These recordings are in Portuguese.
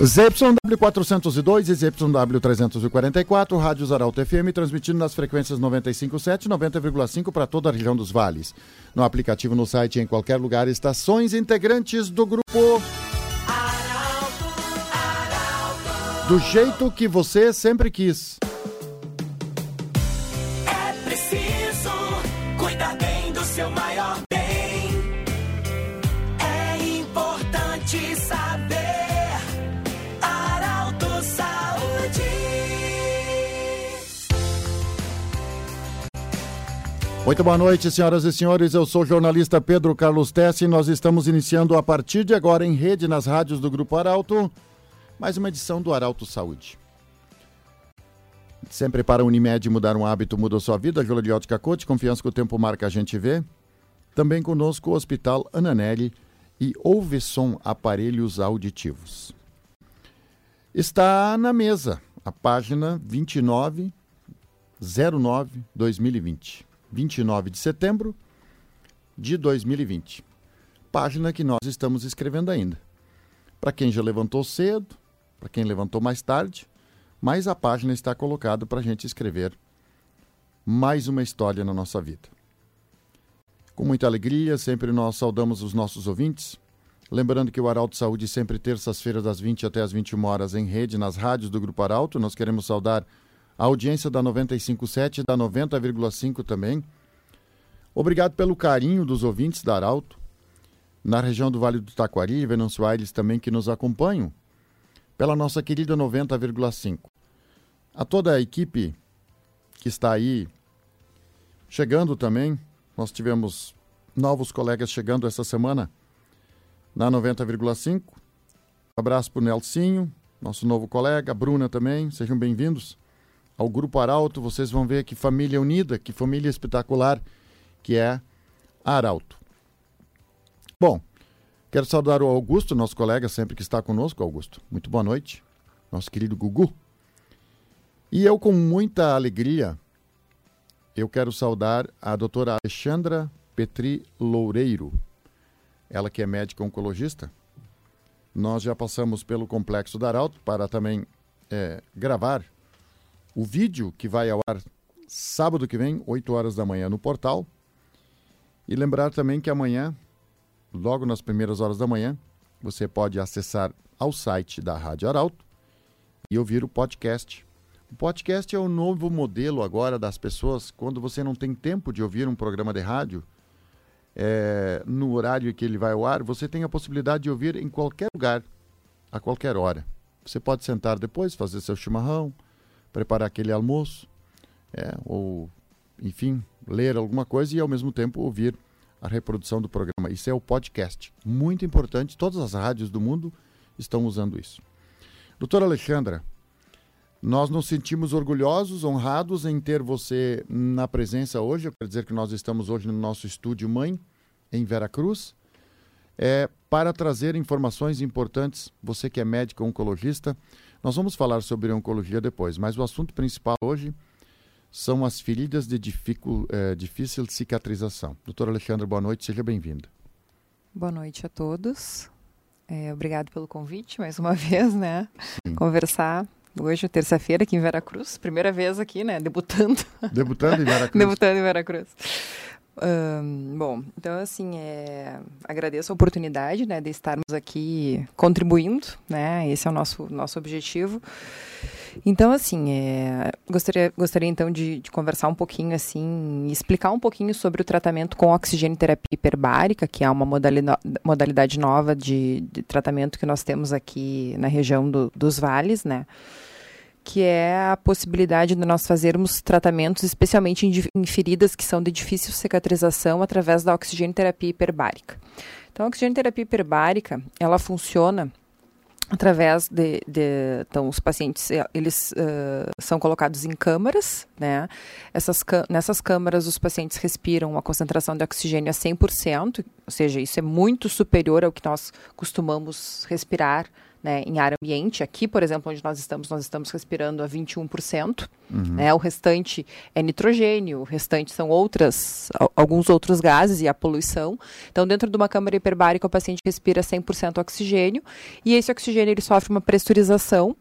ZYW402 e ZYW344, Rádios Arauto FM, transmitindo nas frequências 95.7 e 90,5 para toda a região dos vales. No aplicativo, no site em qualquer lugar, estações integrantes do grupo. Do jeito que você sempre quis. Muito boa noite, senhoras e senhores. Eu sou o jornalista Pedro Carlos Tessi e nós estamos iniciando a partir de agora em rede nas rádios do Grupo Arauto, mais uma edição do Arauto Saúde. Sempre para a Unimed mudar um hábito muda sua vida. Júlia de Ótica Coach, confiança que o tempo marca a gente vê. Também conosco o Hospital Ananelli e Ouveson Aparelhos Auditivos. Está na mesa a página 2909-2020. 29 de setembro de 2020. Página que nós estamos escrevendo ainda. Para quem já levantou cedo, para quem levantou mais tarde, mas a página está colocada para a gente escrever mais uma história na nossa vida. Com muita alegria, sempre nós saudamos os nossos ouvintes. Lembrando que o Arauto Saúde sempre terças-feiras das 20 até as 21 horas em rede nas rádios do Grupo Arauto. Nós queremos saudar a audiência da 95.7 e da 90,5 também. Obrigado pelo carinho dos ouvintes da Arauto, na região do Vale do Taquari e Venâncio Aires também que nos acompanham, pela nossa querida 90,5. A toda a equipe que está aí chegando também, nós tivemos novos colegas chegando essa semana na 90,5. Um abraço para o Nelsinho, nosso novo colega, Bruna também, sejam bem-vindos ao Grupo Arauto, vocês vão ver que família unida, que família espetacular que é Arauto. Bom, quero saudar o Augusto, nosso colega sempre que está conosco, Augusto. Muito boa noite, nosso querido Gugu. E eu, com muita alegria, eu quero saudar a doutora Alexandra Petri Loureiro, ela que é médica oncologista. Nós já passamos pelo Complexo da Arauto para também é, gravar o vídeo que vai ao ar sábado que vem, 8 horas da manhã, no portal. E lembrar também que amanhã, logo nas primeiras horas da manhã, você pode acessar ao site da Rádio Arauto e ouvir o podcast. O podcast é o novo modelo agora das pessoas, quando você não tem tempo de ouvir um programa de rádio, é, no horário que ele vai ao ar, você tem a possibilidade de ouvir em qualquer lugar, a qualquer hora. Você pode sentar depois, fazer seu chimarrão, preparar aquele almoço, é, ou, enfim, ler alguma coisa e ao mesmo tempo ouvir a reprodução do programa. Isso é o podcast. Muito importante, todas as rádios do mundo estão usando isso. Doutora Alexandra, nós nos sentimos orgulhosos, honrados em ter você na presença hoje. Eu quero dizer que nós estamos hoje no nosso estúdio mãe, em Veracruz, é, para trazer informações importantes. Você que é médico oncologista, nós vamos falar sobre oncologia depois, mas o assunto principal hoje são as feridas de dificu, é, difícil cicatrização. Doutora Alexandra, boa noite, seja bem-vinda. Boa noite a todos. É, obrigado pelo convite mais uma vez, né? Sim. Conversar hoje, terça-feira, aqui em Veracruz. Primeira vez aqui, né? Debutando. Debutando em Veracruz. Debutando em Veracruz. Bom, então assim, é, agradeço a oportunidade né, de estarmos aqui contribuindo, né? Esse é o nosso, nosso objetivo. Então, assim, é, gostaria, gostaria então de, de, conversar um pouquinho, assim, explicar um pouquinho sobre o tratamento com oxigênio terapia hiperbárica, que é uma modalidade, modalidade nova de, de tratamento que nós temos aqui na região do, dos vales, né? Que é a possibilidade de nós fazermos tratamentos, especialmente em, em feridas que são de difícil cicatrização, através da oxigenoterapia hiperbárica. Então, a oxigenoterapia hiperbárica, ela funciona através de, de, então os pacientes eh, eles uh, são colocados em câmaras né essas nessas câmaras os pacientes respiram uma concentração de oxigênio a 100% ou seja isso é muito superior ao que nós costumamos respirar né, em ar ambiente. Aqui, por exemplo, onde nós estamos, nós estamos respirando a 21%. Uhum. Né, o restante é nitrogênio, o restante são outras, alguns outros gases e a poluição. Então, dentro de uma câmara hiperbárica, o paciente respira 100% oxigênio e esse oxigênio ele sofre uma pressurização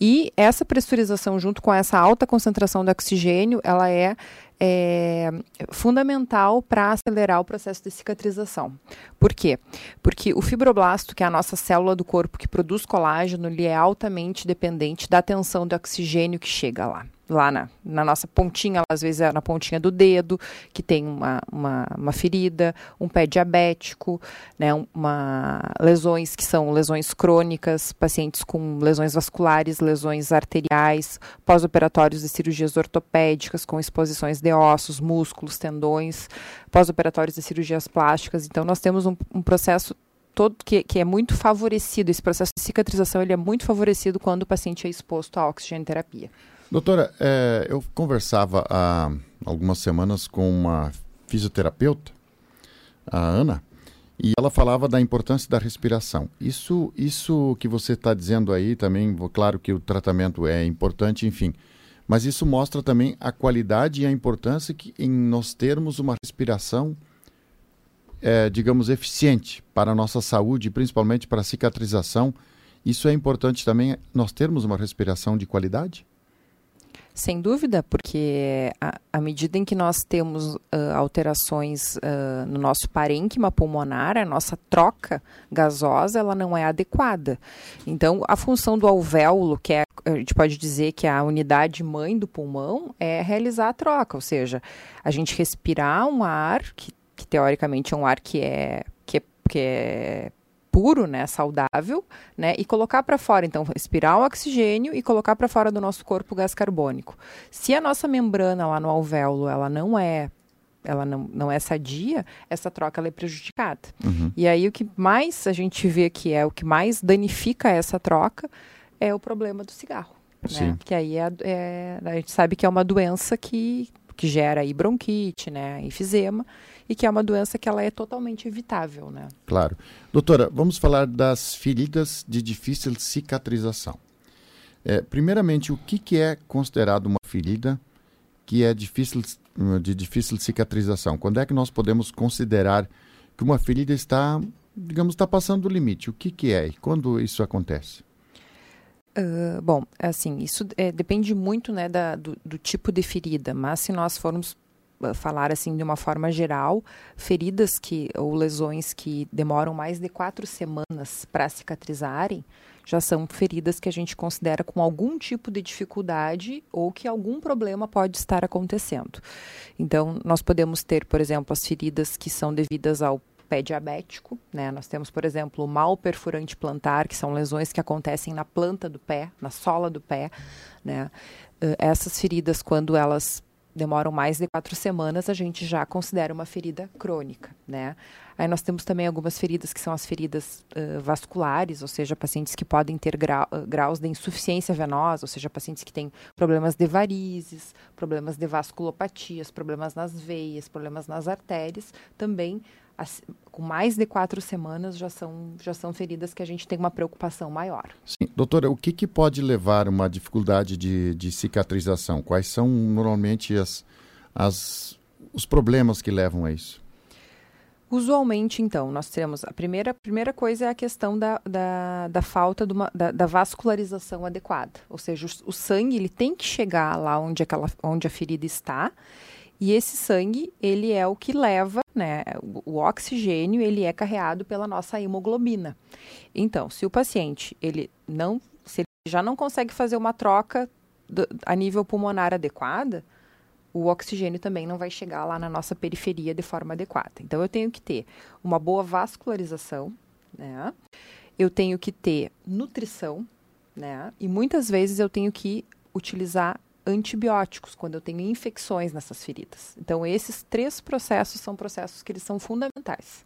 e essa pressurização junto com essa alta concentração de oxigênio, ela é é fundamental para acelerar o processo de cicatrização. Por quê? Porque o fibroblasto, que é a nossa célula do corpo que produz colágeno, ele é altamente dependente da tensão de oxigênio que chega lá lá na, na, nossa pontinha, às vezes é na pontinha do dedo, que tem uma, uma, uma ferida, um pé diabético, né, uma, lesões que são lesões crônicas, pacientes com lesões vasculares, lesões arteriais, pós-operatórios de cirurgias ortopédicas com exposições de ossos, músculos, tendões, pós-operatórios de cirurgias plásticas. Então, nós temos um, um processo todo que, que, é muito favorecido, esse processo de cicatrização ele é muito favorecido quando o paciente é exposto à oxigenoterapia. Doutora, é, eu conversava há algumas semanas com uma fisioterapeuta, a Ana, e ela falava da importância da respiração. Isso, isso que você está dizendo aí também, claro que o tratamento é importante, enfim, mas isso mostra também a qualidade e a importância que, em nós termos uma respiração, é, digamos, eficiente para a nossa saúde, principalmente para a cicatrização. Isso é importante também, nós termos uma respiração de qualidade? Sem dúvida, porque à medida em que nós temos uh, alterações uh, no nosso parênquima pulmonar, a nossa troca gasosa ela não é adequada. Então, a função do alvéolo, que é, a gente pode dizer que é a unidade mãe do pulmão, é realizar a troca, ou seja, a gente respirar um ar que, que teoricamente é um ar que é, que é, que é puro, né, saudável, né, e colocar para fora, então respirar o oxigênio e colocar para fora do nosso corpo o gás carbônico. Se a nossa membrana lá no alvéolo, ela não é ela não, não é sadia, essa troca ela é prejudicada. Uhum. E aí o que mais a gente vê que é o que mais danifica essa troca é o problema do cigarro. Né? Que aí é, é, a gente sabe que é uma doença que, que gera aí bronquite, né, enfisema, e que é uma doença que ela é totalmente evitável, né? Claro. Doutora, vamos falar das feridas de difícil cicatrização. É, primeiramente, o que, que é considerado uma ferida que é difícil, de difícil cicatrização? Quando é que nós podemos considerar que uma ferida está, digamos, está passando do limite? O que, que é e quando isso acontece? Uh, bom, assim, isso é, depende muito né, da, do, do, tipo de ferida, mas se nós formos falar assim de uma forma geral, feridas que ou lesões que demoram mais de quatro semanas para cicatrizarem, já são feridas que a gente considera com algum tipo de dificuldade ou que algum problema pode estar acontecendo. Então, nós podemos ter, por exemplo, as feridas que são devidas ao pé diabético, né? Nós temos, por exemplo, o mal perfurante plantar, que são lesões que acontecem na planta do pé, na sola do pé, né? Uh, essas feridas, quando elas demoram mais de quatro semanas, a gente já considera uma ferida crônica, né? Aí nós temos também algumas feridas que são as feridas uh, vasculares, ou seja, pacientes que podem ter grau, graus de insuficiência venosa, ou seja, pacientes que têm problemas de varizes, problemas de vasculopatias, problemas nas veias, problemas nas artérias, também as, com mais de quatro semanas já são, já são feridas que a gente tem uma preocupação maior. Sim. Doutora, o que, que pode levar uma dificuldade de, de cicatrização? Quais são normalmente as, as, os problemas que levam a isso? Usualmente, então, nós temos a primeira, primeira coisa é a questão da, da, da falta uma, da, da, vascularização adequada. Ou seja, o, o, sangue ele tem que chegar lá onde, aquela, onde a ferida está e esse sangue, ele é o que leva, né, o, oxigênio, ele é carreado pela nossa hemoglobina. Então, se o paciente, ele não, se ele já não consegue fazer uma troca do, a nível pulmonar adequada, o oxigênio também não vai chegar lá na nossa periferia de forma adequada. Então, eu tenho que ter uma boa vascularização, né? Eu tenho que ter nutrição, né? E muitas vezes eu tenho que utilizar antibióticos quando eu tenho infecções nessas feridas. Então, esses três processos são processos que eles são fundamentais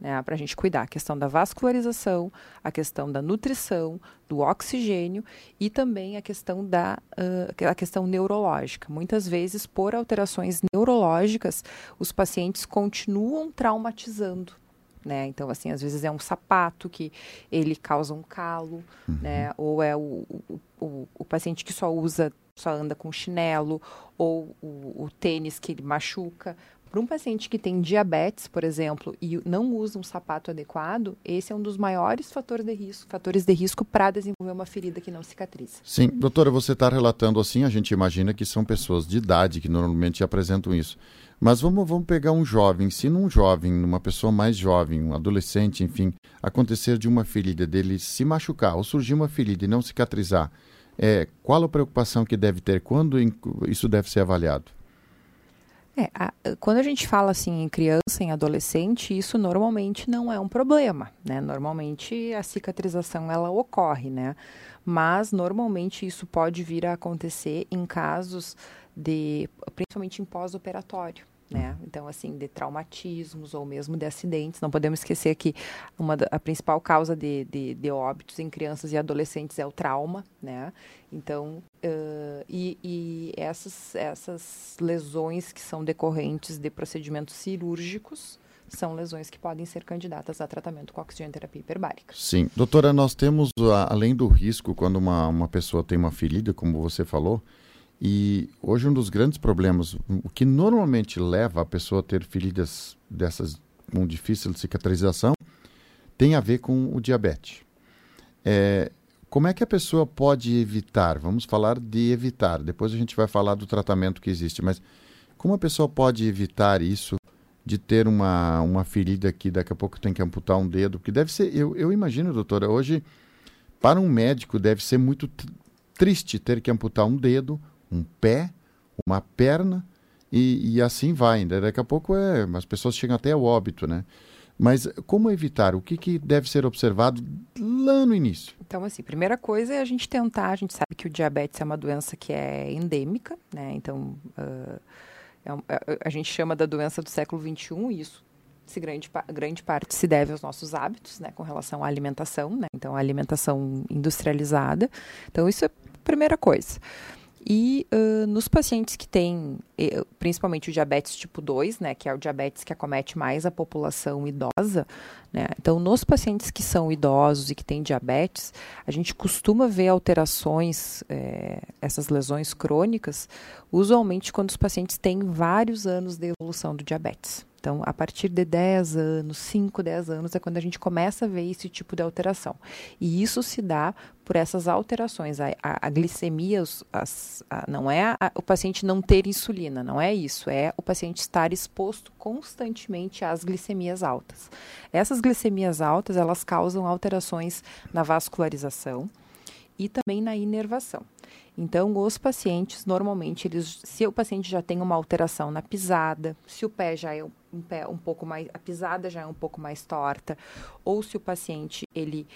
né, para a gente cuidar. A questão da vascularização, a questão da nutrição, do oxigênio e também a questão da uh, a questão neurológica. Muitas vezes, por alterações neurológicas, os pacientes continuam traumatizando né? Então, assim, às vezes é um sapato que ele causa um calo, Uhum. né? Ou é o, o, o, o paciente que só usa, só anda com chinelo, ou o, o tênis que ele machuca. Para um paciente que tem diabetes, por exemplo, e não usa um sapato adequado, esse é um dos maiores fatores de risco, fatores de risco para desenvolver uma ferida que não cicatriza. Sim, doutora, você está relatando assim, a gente imagina que são pessoas de idade que normalmente apresentam isso. Mas vamos, vamos pegar um jovem, se num jovem, numa pessoa mais jovem, um adolescente, enfim, acontecer de uma ferida dele se machucar ou surgir uma ferida e não cicatrizar, é, qual a preocupação que deve ter? Quando isso deve ser avaliado? É, a- quando a gente fala assim em criança, em adolescente, isso normalmente não é um problema, né? Normalmente a cicatrização ela ocorre, né? Mas normalmente isso pode vir a acontecer em casos de, principalmente em pós-operatório, né? Então assim, de traumatismos ou mesmo de acidentes. Não podemos esquecer que uma a principal causa de, de, de óbitos em crianças e adolescentes é o trauma, né? Então, ãh, e, e essas, essas lesões que são decorrentes de procedimentos cirúrgicos são lesões que podem ser candidatas a tratamento com oxigenoterapia hiperbárica. Sim. Doutora, nós temos, além do risco, quando uma, uma pessoa tem uma ferida, como você falou, e hoje um dos grandes problemas, o que normalmente leva a pessoa a ter feridas dessas com difícil cicatrização, tem a ver com o diabetes. É, como é que a pessoa pode evitar? Vamos falar de evitar, depois a gente vai falar do tratamento que existe, mas como a pessoa pode evitar isso de ter uma, uma ferida que daqui a pouco tem que amputar um dedo? Porque deve ser, eu, eu imagino, doutora, hoje, para um médico deve ser muito tr- triste ter que amputar um dedo, um pé, uma perna e, e assim vai. né? Daqui a pouco é, as pessoas chegam até ao óbito, né? Mas como evitar? O que, que deve ser observado lá no início? Então, assim, primeira coisa é a gente tentar, a gente sabe que o diabetes é uma doença que é endêmica, né? Então, ah, é um- a- a gente chama da doença do século XXI e isso, se grande, grande parte se deve aos nossos hábitos, né? Com relação à alimentação, né? Então, a alimentação industrializada. Então, isso é a primeira coisa. E ah, nos pacientes que têm, principalmente o diabetes tipo 2, né, que é o diabetes que acomete mais a população idosa, né, então nos pacientes que são idosos e que têm diabetes, a gente costuma ver alterações, eh, essas lesões crônicas, usualmente quando os pacientes têm vários anos de evolução do diabetes. Então, a partir de 10 anos, 5, 10 anos, é quando a gente começa a ver esse tipo de alteração. E isso se dá por essas alterações. A, a- a glicemia, as- a- não é o paciente não ter insulina, não é isso. É o paciente estar exposto constantemente às glicemias altas. Essas glicemias altas, elas causam alterações na vascularização e também na inervação. Então, os pacientes, normalmente, eles, se o paciente já tem uma alteração na pisada, se o pé já é um, um pé um pouco mais, a pisada já é um pouco mais torta, ou se o paciente ele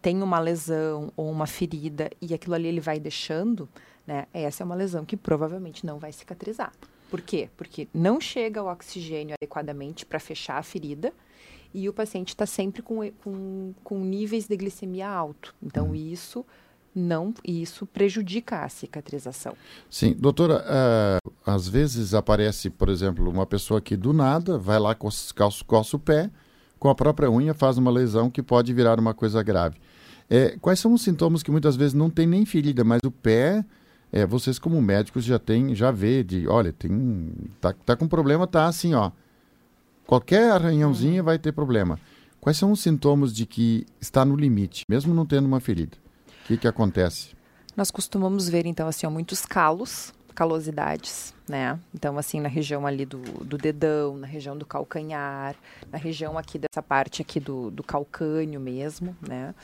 tem uma lesão ou uma ferida e aquilo ali ele vai deixando, né? Essa é uma lesão que provavelmente não vai cicatrizar. Por quê? Porque não chega o oxigênio adequadamente para fechar a ferida e o paciente está sempre com, com, com níveis de glicemia alto. Então, isso não, isso prejudica a cicatrização. Sim, doutora, ah, às vezes aparece, por exemplo, uma pessoa que do nada vai lá, coça, coça o pé, com a própria unha faz uma lesão que pode virar uma coisa grave. É, quais são os sintomas que muitas vezes não tem nem ferida, mas o pé, é, vocês como médicos já tem, já vê de, olha, tem, tá, tá com problema, tá assim, ó. Qualquer arranhãozinha vai ter problema. Quais são os sintomas de que está no limite, mesmo não tendo uma ferida? Que, que acontece? Nós costumamos ver, então, assim, ó, muitos calos, calosidades, né? Então, assim, na região ali do, do dedão, na região do calcanhar, na região aqui dessa parte aqui do, do calcânio mesmo, né?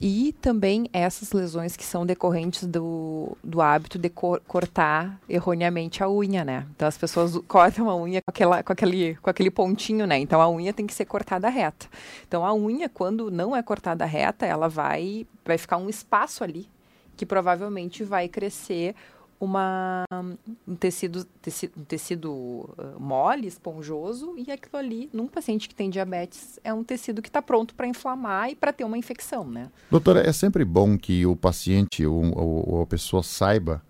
E também essas lesões que são decorrentes do, do hábito de cor- cortar erroneamente a unha, né? Então as pessoas cortam a unha com, aquela, com, aquele, com aquele pontinho, né? Então a unha tem que ser cortada reta. Então a unha, quando não é cortada reta, ela vai, vai ficar um espaço ali que provavelmente vai crescer uma, um tecido, tecido, um tecido uh, mole, esponjoso, e aquilo ali, num paciente que tem diabetes, é um tecido que está pronto para inflamar e para ter uma infecção, né? Doutora, é sempre bom que o paciente ou, ou- ou a pessoa saiba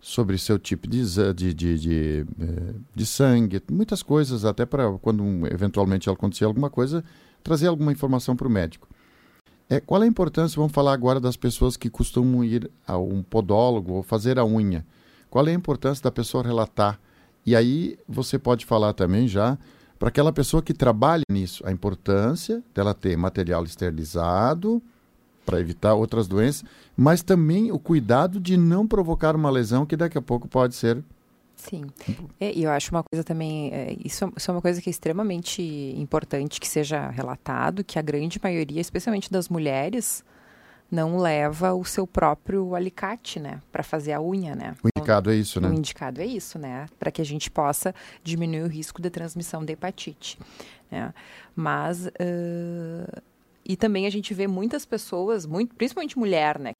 sobre seu tipo de, de, de, de, eh, de sangue, muitas coisas, até para quando eventualmente acontecer alguma coisa, trazer alguma informação para o médico. É, qual é a importância, vamos falar agora das pessoas que costumam ir a um podólogo ou fazer a unha. Qual é a importância da pessoa relatar? E aí você pode falar também já para aquela pessoa que trabalha nisso, a importância dela ter material esterilizado para evitar outras doenças, mas também o cuidado de não provocar uma lesão que daqui a pouco pode ser Sim. É, E eu acho uma coisa também, é, isso, é- isso é uma coisa que é extremamente importante que seja relatado, que a grande maioria, especialmente das mulheres, não leva o seu próprio alicate, né, para fazer a unha, né? o indicado é isso, né? O indicado é isso, né? Para que a gente possa diminuir o risco de transmissão da hepatite. Né? Mas. ãh, e também a gente vê muitas pessoas, muito, principalmente mulher, né?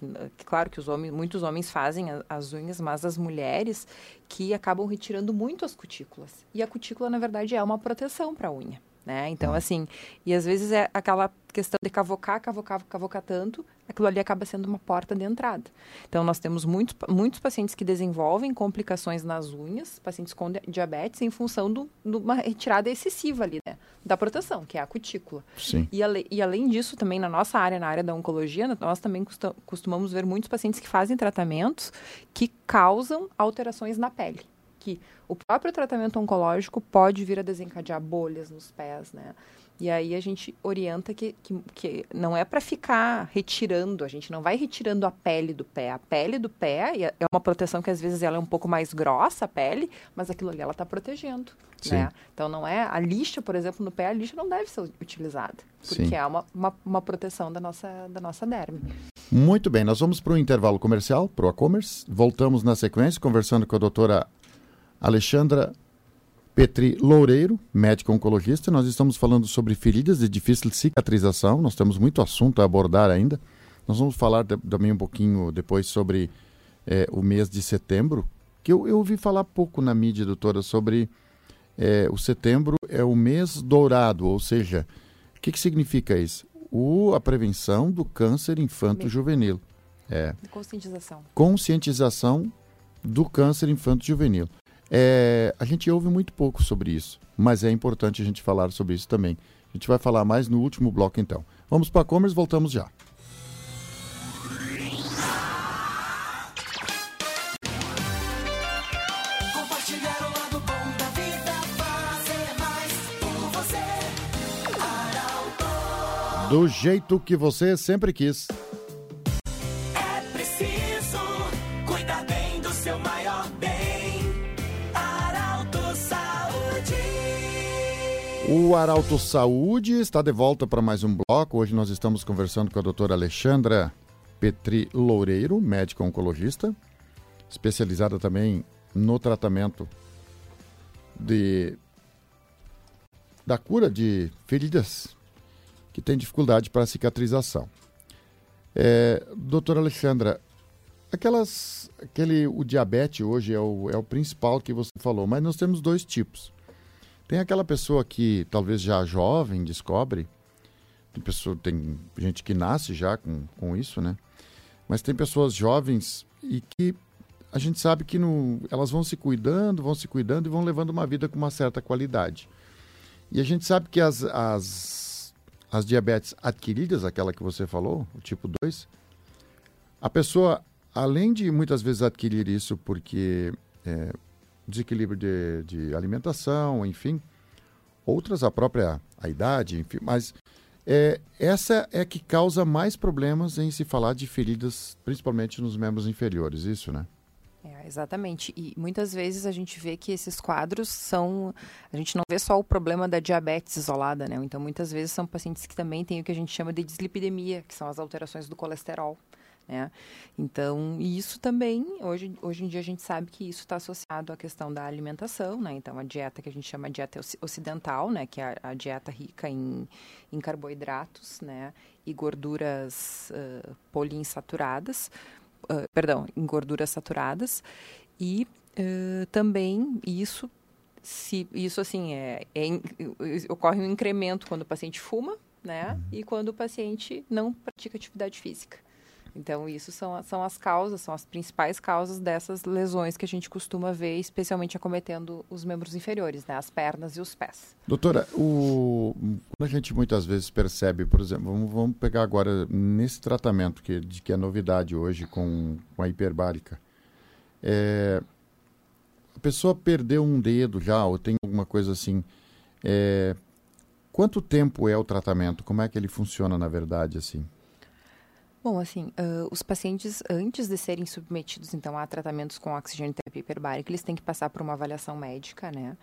Claro que os homens, muitos homens fazem as unhas, mas as mulheres que acabam retirando muito as cutículas. E a cutícula, na verdade, é uma proteção para a unha. Né? Então, assim, e às vezes é aquela questão de cavocar, cavocar, cavocar tanto, aquilo ali acaba sendo uma porta de entrada. Então, nós temos muitos, muitos pacientes que desenvolvem complicações nas unhas, pacientes com di- diabetes, em função do- de uma retirada excessiva ali, né? Da proteção, que é a cutícula. Sim. E, ale- e além disso, também na nossa área, na área da oncologia, nós também costumamos ver muitos pacientes que fazem tratamentos que causam alterações na pele. Que o próprio tratamento oncológico pode vir a desencadear bolhas nos pés, né? E aí a gente orienta que, que, que não é para ficar retirando, a gente não vai retirando a pele do pé. A pele do pé é uma proteção que às vezes ela é um pouco mais grossa, a pele, mas aquilo ali ela está protegendo. Sim. Né? Então não é a lixa, por exemplo, no pé, a lixa não deve ser utilizada, porque Sim. é uma, uma, uma proteção da nossa, da nossa derme. Muito bem, nós vamos para o intervalo comercial, para o e-commerce. Voltamos na sequência, conversando com a doutora Alexandra Petri Loureiro, médica oncologista. Nós estamos falando sobre feridas de difícil cicatrização. Nós temos muito assunto a abordar ainda. Nós vamos falar de- também um pouquinho depois sobre eh, o mês de setembro, que eu, eu ouvi falar pouco na mídia, doutora, sobre eh, o setembro é o mês dourado, ou seja, o que, que significa isso? O, a prevenção do câncer infanto-juvenil. É, Conscientização. conscientização do câncer infanto-juvenil. É, a gente ouve muito pouco sobre isso, mas é importante a gente falar sobre isso também. A gente vai falar mais no último bloco, então. Vamos para Commerce, voltamos já. Do jeito que você sempre quis. é preciso cuidar bem do seu maior O Arauto Saúde está de volta para mais um bloco. Hoje nós estamos conversando com a doutora Alexandra Petri Loureiro, médica oncologista, especializada também no tratamento de da cura de feridas que têm dificuldade para cicatrização. É, doutora Alexandra, aquelas, aquele, o diabetes hoje é o, é o principal que você falou, mas nós temos dois tipos. Tem aquela pessoa que talvez já jovem descobre, tem, pessoa, tem gente que nasce já com, com isso, né? Mas tem pessoas jovens e que a gente sabe que no, elas vão se cuidando, vão se cuidando e vão levando uma vida com uma certa qualidade. E a gente sabe que as, as, as diabetes adquiridas, aquela que você falou, o tipo 2, a pessoa, além de muitas vezes adquirir isso porque é, desequilíbrio de, de alimentação, enfim, outras a própria a idade, enfim, mas é, essa é que causa mais problemas em se falar de feridas, principalmente nos membros inferiores, isso, né? É, exatamente. E muitas vezes a gente vê que esses quadros são. A gente não vê só o problema da diabetes isolada, né? Então, muitas vezes são pacientes que também têm o que a gente chama de dislipidemia, que são as alterações do colesterol. Né? Então, isso também, hoje, hoje em dia a gente sabe que isso está associado à questão da alimentação, né? Então, a dieta que a gente chama de dieta oci- ocidental, né? Que é a, dieta rica em, em carboidratos, né? E gorduras uh, poliinsaturadas, uh, perdão, em gorduras saturadas. E uh, também isso, se, isso assim, é, é ocorre um incremento quando o paciente fuma, né? E quando o paciente não pratica atividade física. Então, isso são, são as causas, são as principais causas dessas lesões que a gente costuma ver, especialmente acometendo os membros inferiores, né? As pernas e os pés. Doutora, o, a gente muitas vezes percebe, por exemplo, vamos, vamos pegar agora nesse tratamento que, de, que é novidade hoje com, com a hiperbárica. É, a pessoa perdeu um dedo já, ou tem alguma coisa assim. É, quanto tempo é o tratamento? Como é que ele funciona, na verdade, assim? Bom, assim, uh, os pacientes, antes de serem submetidos, então, a tratamentos com oxigênio terapia hiperbárica, eles têm que passar por uma avaliação médica, né?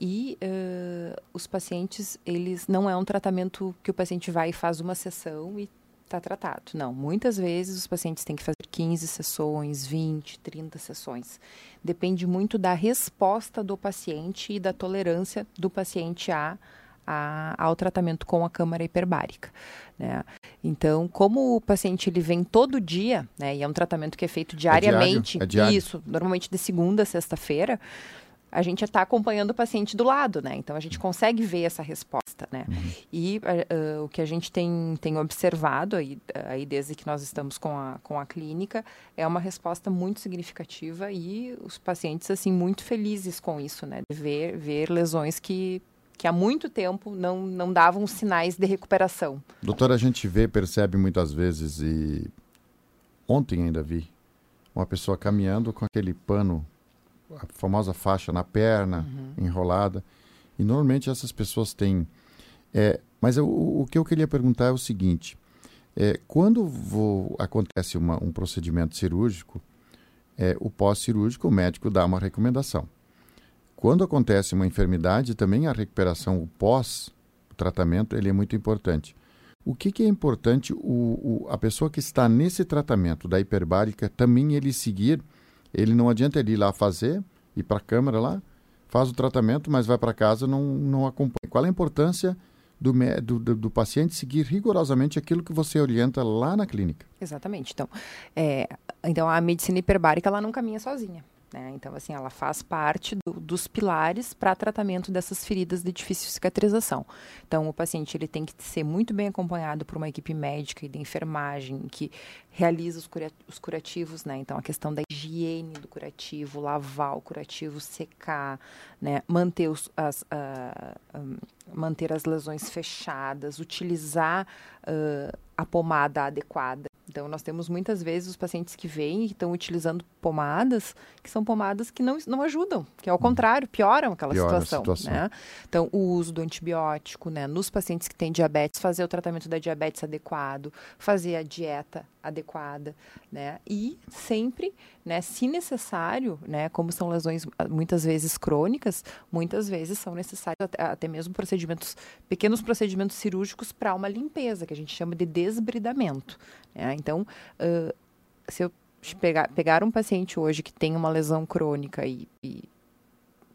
E uh, os pacientes, eles não é um tratamento que o paciente vai e faz uma sessão e está tratado. Não, muitas vezes os pacientes têm que fazer 15 sessões, 20, 30 sessões. Depende muito da resposta do paciente e da tolerância do paciente a a, ao tratamento com a câmara hiperbárica. Né? Então, como o paciente ele vem todo dia, né, e é um tratamento que é feito diariamente, é diário, é diário. isso, normalmente de segunda a sexta-feira, a gente está acompanhando o paciente do lado, né? Então a gente consegue ver essa resposta, né? Uhum. E uh, o que a gente tem, tem observado aí, aí desde que nós estamos com a, com a clínica é uma resposta muito significativa e os pacientes assim muito felizes com isso, né? De ver, ver lesões que que há muito tempo não, não davam sinais de recuperação. Doutora, a gente vê, percebe muitas vezes e ontem ainda vi uma pessoa caminhando com aquele pano, a famosa faixa na perna, uhum. enrolada. E normalmente essas pessoas têm. É, mas eu, o que eu queria perguntar é o seguinte: é, quando vou, acontece uma, um procedimento cirúrgico, é, o pós-cirúrgico, o médico dá uma recomendação. Quando acontece uma enfermidade, também a recuperação, o pós-tratamento, ele é muito importante. O que, que é importante o, o, a pessoa que está nesse tratamento da hiperbárica também ele seguir? Ele não adianta ele ir lá fazer, ir para a câmara lá, faz o tratamento, mas vai para casa não não acompanha. Qual a importância do, do, do, paciente seguir rigorosamente aquilo que você orienta lá na clínica? Exatamente. Então, é, então a medicina hiperbárica ela não caminha sozinha. Né? Então, assim, ela faz parte do, dos pilares para tratamento dessas feridas de difícil cicatrização. Então, o paciente ele tem que ser muito bem acompanhado por uma equipe médica e de enfermagem que realiza os, cura os curativos, né? Então, a questão da higiene do curativo, lavar o curativo, secar, né? manter, os, as, uh, um, manter as lesões fechadas, utilizar uh, a pomada adequada. Então, nós temos muitas vezes os pacientes que vêm e estão utilizando pomadas que são pomadas que não, não ajudam, que ao uhum. contrário, pioram aquela Piora situação. situação. Né? Então, o uso do antibiótico, né? nos pacientes que têm diabetes, fazer o tratamento da diabetes adequado, fazer a dieta adequada, né? E sempre, né, se necessário, né, como são lesões ah, muitas vezes crônicas, muitas vezes são necessários até, até mesmo procedimentos, pequenos procedimentos cirúrgicos para uma limpeza, que a gente chama de desbridamento. Né? Então, uh, se eu pegar, pegar um paciente hoje que tem uma lesão crônica e, e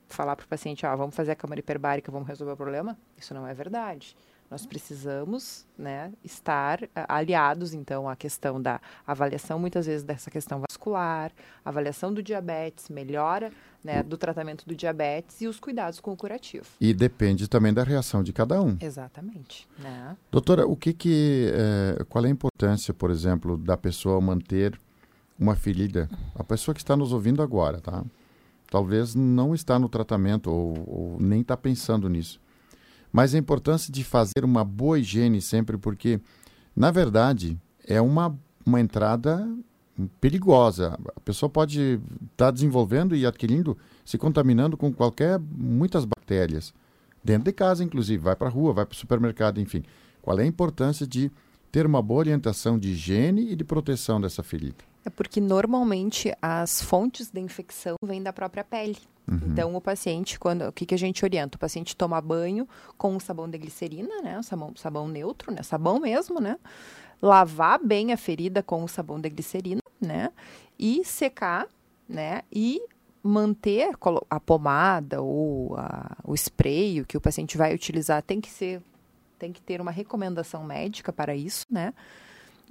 falar para o paciente, ah, vamos fazer a câmara hiperbárica, vamos resolver o problema, isso não é verdade. Nós precisamos né, estar aliados, então, à questão da avaliação, muitas vezes, dessa questão vascular, avaliação do diabetes, melhora né, do tratamento do diabetes e os cuidados com o curativo. E depende também da reação de cada um. Exatamente. Né? Doutora, o que que, é, qual é a importância, por exemplo, da pessoa manter uma ferida? A pessoa que está nos ouvindo agora, tá? Talvez não está no tratamento ou, ou nem está pensando nisso mas a importância de fazer uma boa higiene sempre, porque, na verdade, é uma, uma entrada perigosa. A pessoa pode estar tá desenvolvendo e adquirindo, se contaminando com qualquer, muitas bactérias. Dentro de casa, inclusive, vai para a rua, vai para o supermercado, enfim. Qual é a importância de ter uma boa orientação de higiene e de proteção dessa ferida? É porque normalmente as fontes da infecção vêm da própria pele. Uhum. Então, o paciente, quando, o que, que a gente orienta? O paciente toma banho com um sabão de glicerina, né? sabão, sabão neutro, né? Sabão mesmo, né? Lavar bem a ferida com o sabão de glicerina, né? E secar, né? E manter a pomada ou a, o spray que o paciente vai utilizar tem que ser tem que ter uma recomendação médica para isso, né?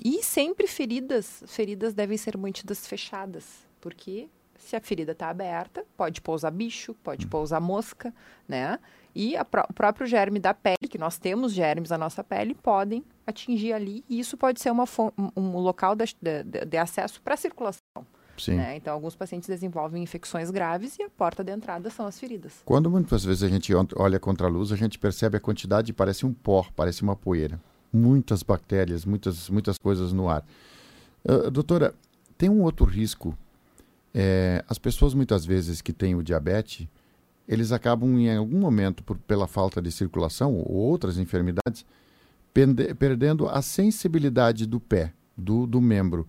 E sempre feridas, feridas devem ser mantidas fechadas, porque se a ferida está aberta, pode pousar bicho, pode Hum. pousar mosca, né? E pró- o próprio germe da pele, que nós temos germes na nossa pele, podem atingir ali. E isso pode ser uma, um, local de, de- de acesso para a circulação. Sim. né? Então, alguns pacientes desenvolvem infecções graves e a porta de entrada são as feridas. Quando muitas vezes a gente olha contra a luz, a gente percebe a quantidade, parece um pó, parece uma poeira. Muitas bactérias, muitas, muitas coisas no ar. Ah, doutora, tem um outro risco. É, as pessoas muitas vezes que têm o diabetes, eles acabam em algum momento, por, pela falta de circulação ou outras enfermidades, perdendo a sensibilidade do pé, do, do membro.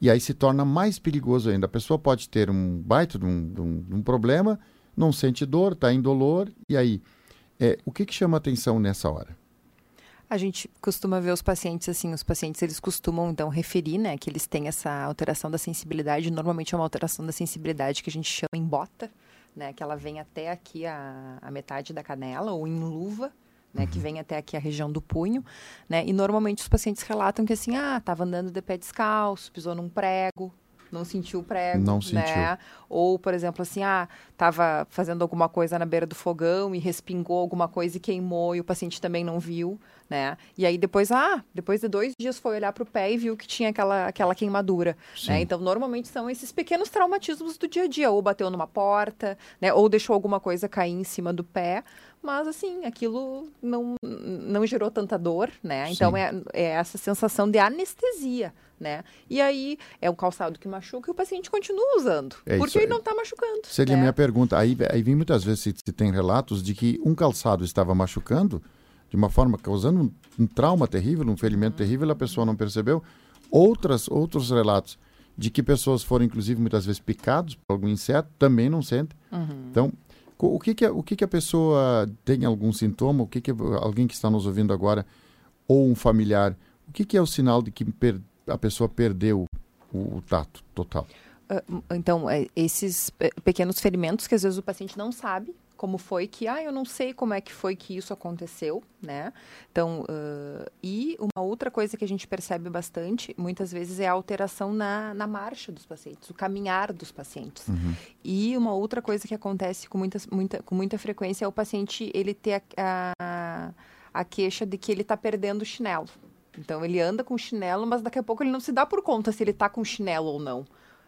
E aí se torna mais perigoso ainda. A pessoa pode ter um baita de um, de um- de um problema, não sente dor, está indolor, e aí? É, o que, que chama atenção nessa hora? A gente costuma ver os pacientes assim, os pacientes eles costumam então referir, né, que eles têm essa alteração da sensibilidade, normalmente é uma alteração da sensibilidade que a gente chama em bota, né, que ela vem até aqui a, a metade da canela ou em luva, né, que vem até aqui a região do punho, né? E normalmente os pacientes relatam que assim, ah, estava andando de pé descalço, pisou num prego, não sentiu o prego, Não né? sentiu. Ou, por exemplo, assim, ah, estava fazendo alguma coisa na beira do fogão e respingou alguma coisa e queimou e o paciente também não viu, né? E aí depois, ah, depois de dois dias foi olhar para o pé e viu que tinha aquela, aquela queimadura, né? Então, normalmente são esses pequenos traumatismos do dia a dia, ou bateu numa porta, né? Ou deixou alguma coisa cair em cima do pé, mas assim, aquilo não, não gerou tanta dor, né? Então é, é essa sensação de anestesia, né? E aí é um calçado que machuca e o paciente continua usando, É porque ele não está machucando. Seria a né? minha pergunta. Aí, aí vem muitas vezes se, se tem relatos de que um calçado estava machucando de uma forma causando um, um trauma terrível, um ferimento terrível, a pessoa não percebeu. Outras, outros relatos de que pessoas foram inclusive muitas vezes picados por algum inseto também não sentem. Então, co- o que que, a- o que que a pessoa tem algum sintoma? O que que alguém que está nos ouvindo agora ou um familiar? O que que é o sinal de que per- a pessoa perdeu o, o tato total? Ah, Então, é, esses pe- pequenos ferimentos que às vezes o paciente não sabe como foi que, ah, eu não sei como é que foi que isso aconteceu, né? Então, ah, e uma outra coisa que a gente percebe bastante, muitas vezes, é a alteração na, na marcha dos pacientes, o caminhar dos pacientes. E uma outra coisa que acontece com, muitas, muita, com muita frequência é o paciente, ele ter a, a, a queixa de que ele está perdendo o chinelo. Então, ele anda com o chinelo, mas daqui a pouco ele não se dá por conta se ele está com chinelo ou não.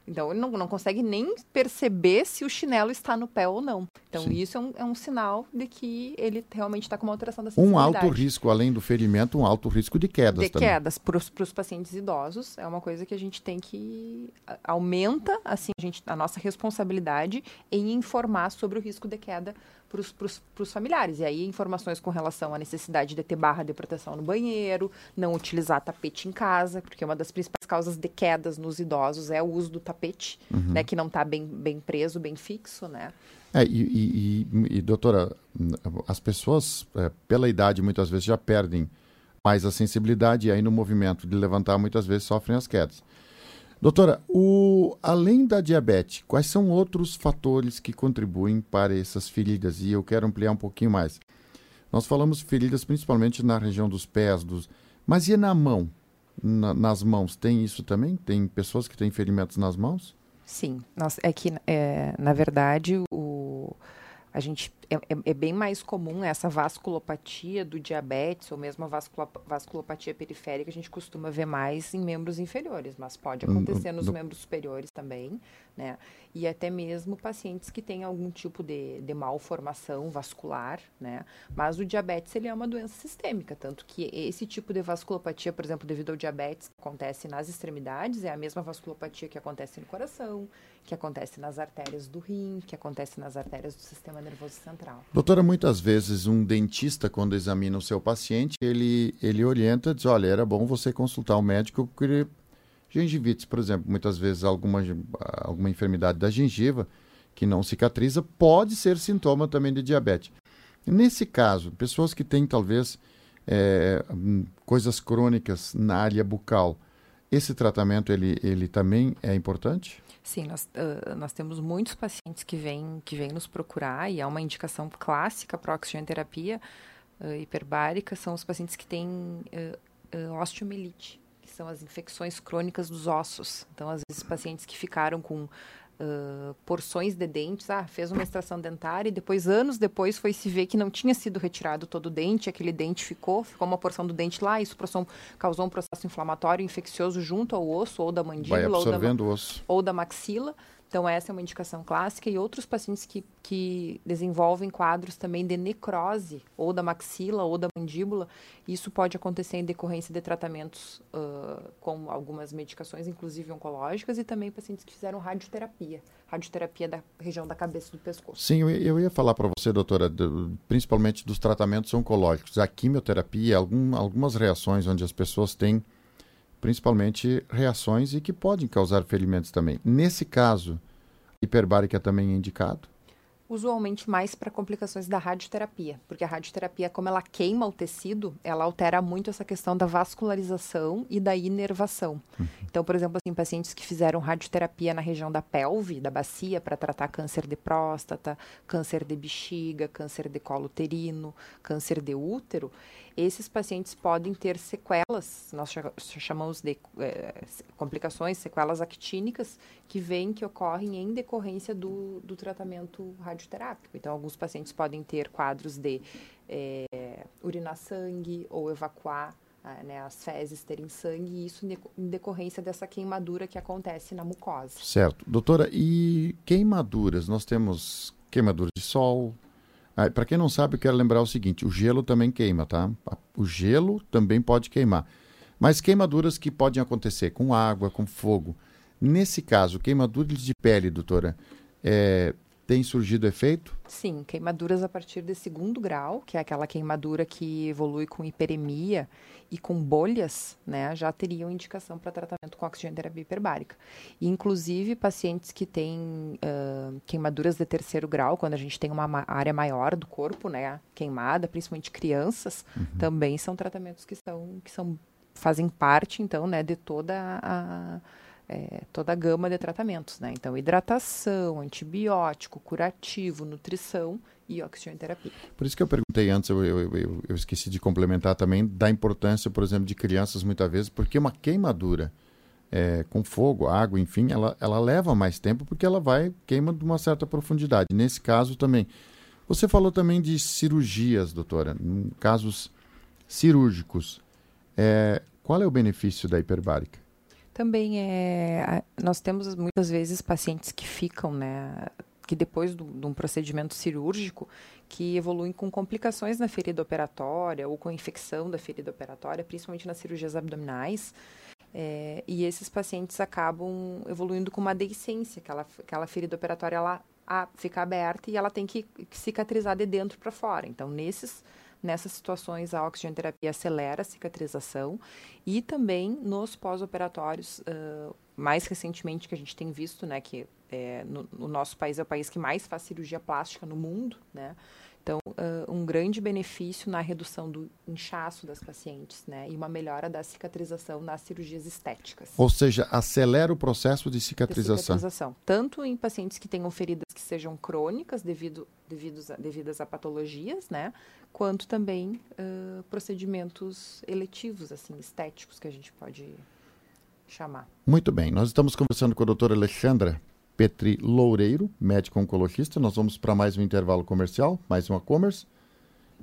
Então, ele não, não consegue nem perceber se o chinelo está no pé ou não. Então, Sim. isso é um, é um sinal de que ele realmente está com uma alteração da Um sensibilidade. alto risco, além do ferimento, um alto risco de quedas De também. quedas para os pacientes idosos é uma coisa que a gente tem que aumenta assim a, gente, a nossa responsabilidade em informar sobre o risco de queda para os familiares. E aí informações com relação à necessidade de ter barra de proteção no banheiro, não utilizar tapete em casa, porque uma das principais causas de quedas nos idosos é o uso do tapete, né, que não está bem, bem preso, bem fixo, né? É, e, e- e- e, doutora, as pessoas, é, pela idade, muitas vezes já perdem mais a sensibilidade e aí no movimento de levantar, muitas vezes sofrem as quedas. Doutora, o, além da diabetes, quais são outros fatores que contribuem para essas feridas? E eu quero ampliar um pouquinho mais. Nós falamos feridas principalmente na região dos pés, dos... mas e na mão? Na- nas mãos, tem isso também? Tem pessoas que têm ferimentos nas mãos? Sim, nós, é que, é, na verdade, o, a gente é, é- é bem mais comum essa vasculopatia do diabetes, ou mesmo a vasculo- vasculopatia periférica, a gente costuma ver mais em membros inferiores, mas pode Hum, acontecer nos no- membros superiores também, né? E até mesmo pacientes que têm algum tipo de, de malformação vascular, né? Mas o diabetes, ele é uma doença sistêmica, tanto que esse tipo de vasculopatia, por exemplo, devido ao diabetes, que acontece nas extremidades, é a mesma vasculopatia que acontece no coração, que acontece nas artérias do rim, que acontece nas artérias do sistema nervoso central. Doutora, muitas vezes um dentista, quando examina o seu paciente, ele, ele orienta, diz, olha, era bom você consultar um médico porque gengivite, por exemplo, muitas vezes alguma, alguma enfermidade da gengiva que não cicatriza pode ser sintoma também de diabetes. Nesse caso, pessoas que têm talvez é, coisas crônicas na área bucal, esse tratamento ele, ele também é importante? Sim, nós, ah, nós temos muitos pacientes que vêm, que vêm nos procurar e é uma indicação clássica para oxigenoterapia ah, hiperbárica, são os pacientes que têm ah, osteomielite, que são as infecções crônicas dos ossos. Então, às vezes, pacientes que ficaram com uh, porções de dentes, ah, fez uma extração dentária e depois, anos depois, foi se ver que não tinha sido retirado todo o dente, aquele dente ficou, ficou uma porção do dente lá, isso causou um processo inflamatório infeccioso junto ao osso ou da mandíbula ou da, ou da maxila. Então, essa é uma indicação clássica. E outros pacientes que, que desenvolvem quadros também de necrose, ou da maxila, ou da mandíbula, isso pode acontecer em decorrência de tratamentos uh, com algumas medicações, inclusive oncológicas, e também pacientes que fizeram radioterapia radioterapia da região da cabeça do pescoço. Sim, eu, ia falar para você, doutora, do, principalmente dos tratamentos oncológicos. A quimioterapia, algum, algumas reações onde as pessoas têm principalmente reações e que podem causar ferimentos também. Nesse caso, hiperbárica também é indicado? Usualmente mais para complicações da radioterapia, porque a radioterapia, como ela queima o tecido, ela altera muito essa questão da vascularização e da inervação. Uhum. Então, por exemplo, assim, pacientes que fizeram radioterapia na região da pelve, da bacia, para tratar câncer de próstata, câncer de bexiga, câncer de colo uterino, câncer de útero, esses pacientes podem ter sequelas, nós chamamos de é, complicações, sequelas actínicas, que vêm, que ocorrem em decorrência do, do tratamento radioterápico. Então, alguns pacientes podem ter quadros de é, urinar sangue ou evacuar ah, né, as fezes terem sangue, e isso em decorrência dessa queimadura que acontece na mucosa. Certo. Doutora, e queimaduras? Nós temos queimaduras de sol, ah, Para quem não sabe, eu quero lembrar o seguinte: o gelo também queima, tá? O gelo também pode queimar. Mas queimaduras que podem acontecer com água, com fogo. Nesse caso, queimaduras de pele, doutora, é, tem surgido efeito? Sim, queimaduras a partir de segundo grau, que é aquela queimadura que evolui com hiperemia e com bolhas, né, já teriam indicação para tratamento com oxigenoterapia hiperbárica. E, inclusive, pacientes que têm uh, queimaduras de terceiro grau, quando a gente tem uma área maior do corpo, né, queimada, principalmente crianças, uhum. também são tratamentos que são, que são fazem parte, então, né, de toda a é, toda a gama de tratamentos, né? Então, hidratação, antibiótico, curativo, nutrição e oxigenoterapia. Por isso que eu perguntei antes, eu, eu, eu, eu, esqueci de complementar também da importância, por exemplo, de crianças muitas vezes, porque uma queimadura é, com fogo, água, enfim, ela, ela leva mais tempo porque ela vai queima de uma certa profundidade. Nesse caso também. Você falou também de cirurgias, doutora, casos cirúrgicos. É, qual é o benefício da hiperbárica? Também é. Nós temos muitas vezes pacientes que ficam, né? Que depois de um procedimento cirúrgico, que evoluem com complicações na ferida operatória ou com infecção da ferida operatória, principalmente nas cirurgias abdominais. É, e esses pacientes acabam evoluindo com uma deiscência, aquela, aquela ferida operatória ela a, fica aberta e ela tem que cicatrizar de dentro para fora. Então, nesses Nessas situações, a oxigenoterapia acelera a cicatrização e também nos pós-operatórios, uh, mais recentemente que a gente tem visto, né, que é, no, no, nosso país é o país que mais faz cirurgia plástica no mundo, né? Então, uh, um grande benefício na redução do inchaço das pacientes, né? E uma melhora da cicatrização nas cirurgias estéticas. Ou seja, acelera o processo de cicatrização. De cicatrização. Tanto em pacientes que tenham feridas que sejam crônicas devido, devido a, devidas a patologias, né? Quanto também uh, procedimentos eletivos, assim, estéticos, que a gente pode chamar. Muito bem. Nós estamos conversando com a doutora Alexandra Petri Loureiro, médico oncologista. Nós vamos para mais um intervalo comercial, mais uma commerce.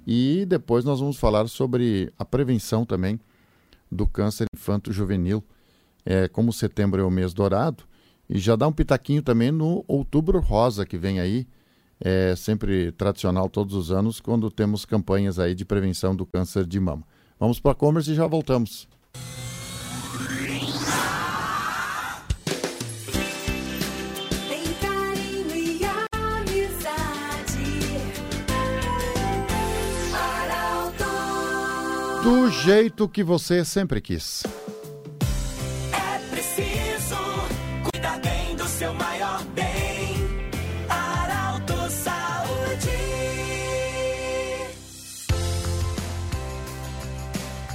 E depois nós vamos falar sobre a prevenção também do câncer infanto-juvenil. É, como setembro é o mês dourado, e já dá um pitaquinho também no outubro rosa que vem aí, é sempre tradicional todos os anos, quando temos campanhas aí de prevenção do câncer de mama. Vamos para a commerce e já voltamos. do jeito que você sempre quis. É preciso cuidar bem do seu maior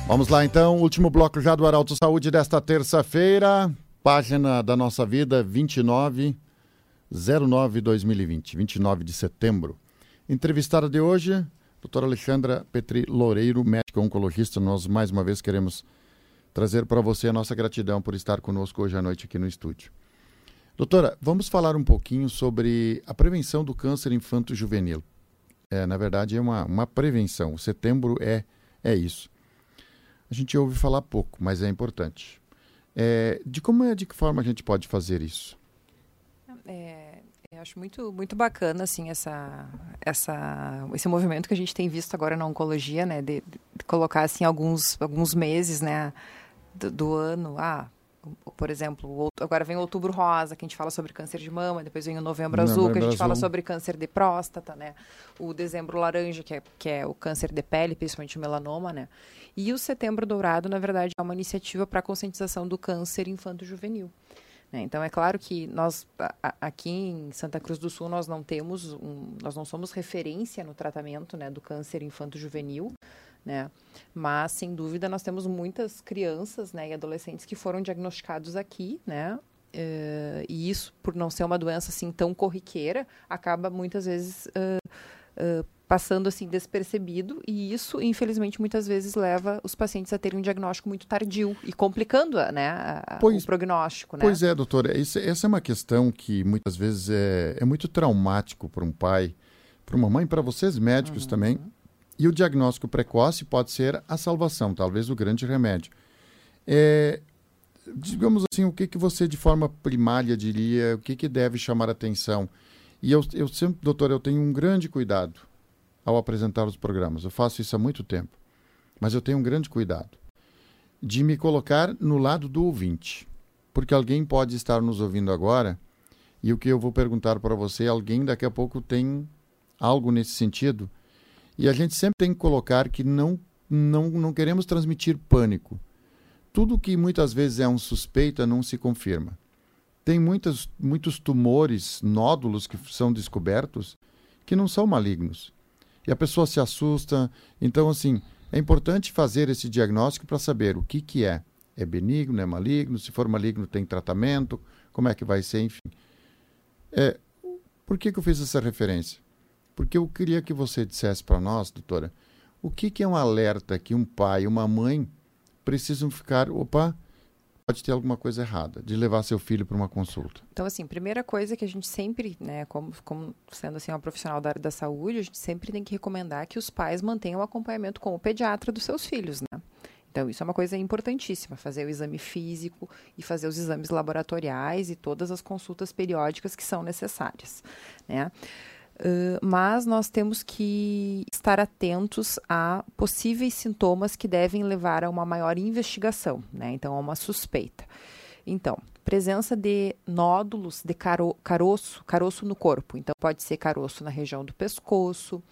Vamos lá então, último bloco já do Arauto Saúde desta terça-feira, página da nossa vida 29 09 2020, 29 de setembro. Entrevistada de hoje, Doutora Alexandra Petri Loureiro, médica oncologista, nós mais uma vez queremos trazer para você a nossa gratidão por estar conosco hoje à noite aqui no estúdio. Doutora, vamos falar um pouquinho sobre a prevenção do câncer infanto-juvenil. É, na verdade, é uma, uma prevenção. O setembro é, é isso. A gente ouve falar pouco, mas é importante. É, de como é, de que forma a gente pode fazer isso? É, eu acho muito, muito bacana assim essa, essa, esse movimento que a gente tem visto agora na oncologia, né, de, de colocar assim alguns, alguns meses, né, do, do ano, ah, por exemplo, agora vem o outubro rosa, que a gente fala sobre câncer de mama, depois vem o novembro, azul, que a gente azul. fala sobre câncer de próstata, né? O dezembro laranja, que é, que é o câncer de pele, principalmente o melanoma, né? E o setembro dourado, na verdade, é uma iniciativa para a conscientização do câncer infanto-juvenil. Né? Então, é claro que nós, aqui em Santa Cruz do Sul, nós não temos, um, nós não somos referência no tratamento né, do câncer infanto-juvenil, né? Mas, sem dúvida, nós temos muitas crianças né, e adolescentes que foram diagnosticados aqui, né? Uh, e isso, por não ser uma doença assim tão corriqueira, acaba muitas vezes uh, uh, passando assim despercebido e isso, infelizmente, muitas vezes leva os pacientes a terem um diagnóstico muito tardio e complicando né, a, pois, o prognóstico. Né? Pois é, doutora, isso, essa é uma questão que muitas vezes é, é muito traumático para um pai, para uma mãe, para vocês médicos uhum. também, e o diagnóstico precoce pode ser a salvação, talvez o grande remédio. É, digamos assim, o que, que você, de forma primária, diria, o que, que deve chamar atenção? E eu, eu sempre, doutor, eu tenho um grande cuidado ao apresentar os programas. Eu faço isso há muito tempo. Mas eu tenho um grande cuidado de me colocar no lado do ouvinte. Porque alguém pode estar nos ouvindo agora e o que eu vou perguntar para você, alguém daqui a pouco tem algo nesse sentido e a gente sempre tem que colocar que não, não, não queremos transmitir pânico. Tudo que muitas vezes é um suspeita não se confirma. Tem muitas, muitos tumores, nódulos que são descobertos que não são malignos. E a pessoa se assusta. Então, assim, é importante fazer esse diagnóstico para saber o que, que é. É benigno, é maligno? Se for maligno, tem tratamento? Como é que vai ser? Enfim. É, por que, que eu fiz essa referência? Porque eu queria que você dissesse para nós, doutora, o que, que é um alerta que um pai e uma mãe precisam ficar, opa, pode ter alguma coisa errada, de levar seu filho para uma consulta? Então, assim, primeira coisa que a gente sempre, né, como, como sendo assim uma profissional da área da saúde, a gente sempre tem que recomendar que os pais mantenham o acompanhamento com o pediatra dos seus filhos, né? Então, isso é uma coisa importantíssima, fazer o exame físico e fazer os exames laboratoriais e todas as consultas periódicas que são necessárias, né? Uh, mas nós temos que estar atentos a possíveis sintomas que devem levar a uma maior investigação, né? então a uma suspeita. Então, presença de nódulos de caro caroço, caroço no corpo. Então, pode ser caroço na região do pescoço,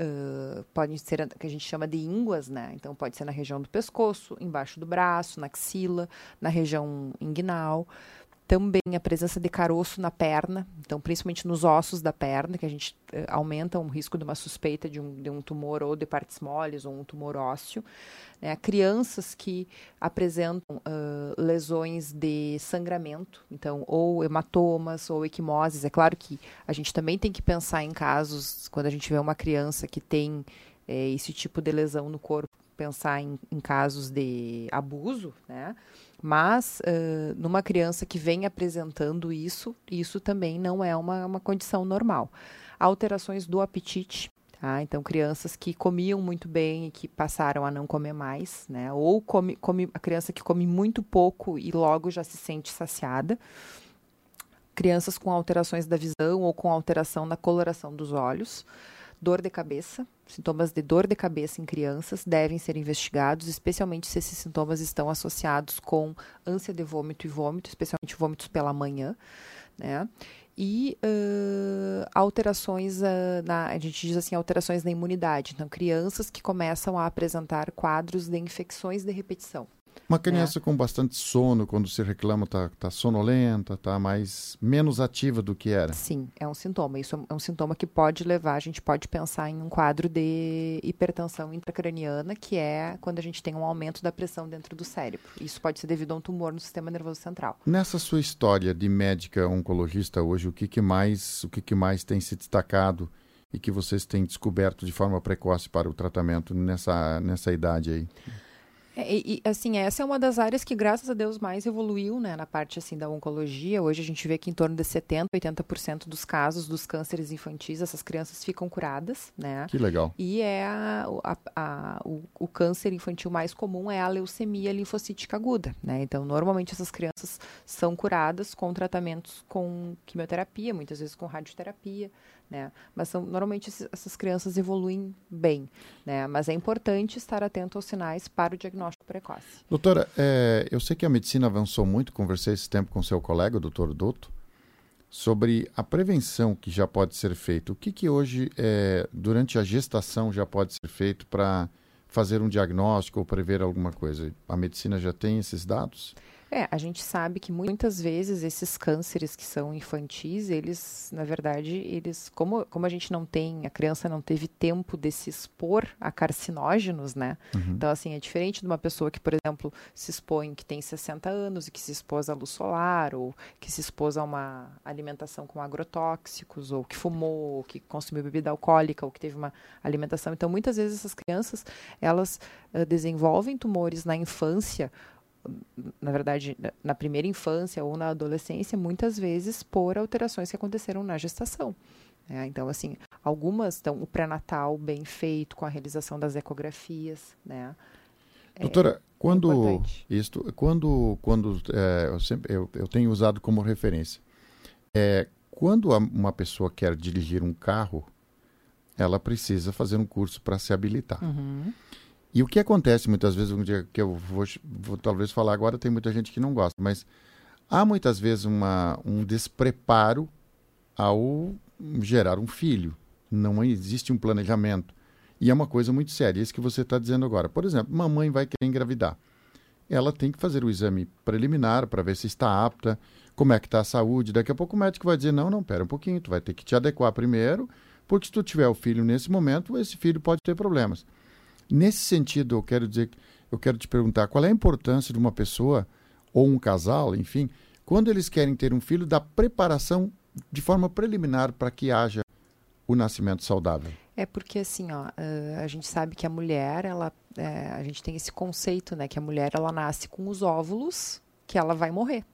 uh, pode ser que a gente chama de ínguas, né? Então, pode ser na região do pescoço, embaixo do braço, na axila, na região inguinal também a presença de caroço na perna, então principalmente nos ossos da perna, que a gente uh, aumenta o risco de uma suspeita de um, de um tumor ou de partes moles ou um tumor ósseo. Né? Crianças que apresentam uh, lesões de sangramento, então ou hematomas ou equimoses. É claro que a gente também tem que pensar em casos quando a gente vê uma criança que tem é, esse tipo de lesão no corpo, pensar em, em casos de abuso, né? Mas, uh, numa criança que vem apresentando isso, isso também não é uma, uma condição normal. Alterações do apetite, tá? Então, crianças que comiam muito bem e que passaram a não comer mais, né? Ou come, come, a criança que come muito pouco e logo já se sente saciada. Crianças com alterações da visão ou com alteração na coloração dos olhos Dor de cabeça. Sintomas de dor de cabeça em crianças devem ser investigados, especialmente se esses sintomas estão associados com ânsia de vômito e vômito, especialmente vômitos pela manhã, né? E uh, alterações, uh, na, a gente diz assim, alterações na imunidade. Então, crianças que começam a apresentar quadros de infecções de repetição. Uma criança é. com bastante sono, quando se reclama, está tá sonolenta, está mais menos ativa do que era. Sim, é um sintoma. Isso é um sintoma que pode levar, a gente pode pensar em um quadro de hipertensão intracraniana, que é quando a gente tem um aumento da pressão dentro do cérebro. Isso pode ser devido a um tumor no sistema nervoso central. Nessa sua história de médica oncologista hoje, o que, que mais, o que, que mais tem se destacado e que vocês têm descoberto de forma precoce para o tratamento nessa, nessa idade aí? É, e, assim, essa é uma das áreas que, graças a Deus, mais evoluiu, né, na parte, assim, da oncologia. Hoje a gente vê que em torno de 70%, 80% dos casos dos cânceres infantis, essas crianças ficam curadas, né? Que legal. E é a, a, a, o, o, câncer infantil mais comum é a leucemia linfocítica aguda, né? Então, normalmente essas crianças são curadas com tratamentos com quimioterapia, muitas vezes com radioterapia, né? Mas são, normalmente essas crianças evoluem bem, né? Mas é importante estar atento aos sinais para o diagnóstico precoce. Doutora, é, eu sei que a medicina avançou muito, conversei esse tempo com seu colega, o doutor Douto, sobre a prevenção que já pode ser feita. O que, que hoje, é, durante a gestação, já pode ser feito para fazer um diagnóstico ou prever alguma coisa? A medicina já tem esses dados? É, a gente sabe que muitas vezes esses cânceres que são infantis, eles, na verdade, eles, como, como a gente não tem, a criança não teve tempo de se expor a carcinógenos, né? Uhum. Então, assim, é diferente de uma pessoa que, por exemplo, se expõe, que tem 60 anos e que se expôs à luz solar, ou que se expôs a uma alimentação com agrotóxicos, ou que fumou, ou que consumiu bebida alcoólica, ou que teve uma alimentação. Então, muitas vezes essas crianças, elas uh, desenvolvem tumores na infância na verdade, na primeira infância ou na adolescência, muitas vezes por alterações que aconteceram na gestação. É, então, assim, algumas, então, o pré-natal bem feito, com a realização das ecografias, né? É, Doutora, é quando isto, quando, quando é, eu, sempre, eu, eu tenho usado como referência, é, quando uma pessoa quer dirigir um carro, ela precisa fazer um curso para se habilitar. Uhum. E o que acontece muitas vezes, um dia que eu vou, vou, talvez falar agora, tem muita gente que não gosta, mas há muitas vezes uma, um despreparo ao gerar um filho. Não existe um planejamento. E é uma coisa muito séria, isso que você está dizendo agora. Por exemplo, mamãe vai querer engravidar. Ela tem que fazer o exame preliminar para ver se está apta, como é que está a saúde. Daqui a pouco o médico vai dizer, não, não, pera um pouquinho, tu vai ter que te adequar primeiro, porque se tu tiver o filho nesse momento, esse filho pode ter problemas. Nesse sentido, eu quero dizer, eu quero te perguntar qual é a importância de uma pessoa ou um casal, enfim, quando eles querem ter um filho, da preparação de forma preliminar para que haja o nascimento saudável. É porque assim, ó, a gente sabe que a mulher, ela, é, a gente tem esse conceito, né, que a mulher ela nasce com os óvulos que ela vai morrer.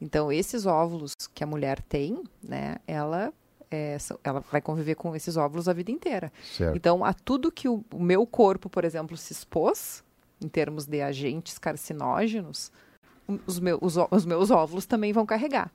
Então, esses óvulos que a mulher tem, né, ela é, ela vai conviver com esses óvulos a vida inteira. Certo. Então, a tudo que o, o, meu corpo, por exemplo, se expôs, em termos de agentes carcinógenos, os, meu, os, os meus óvulos também vão carregar.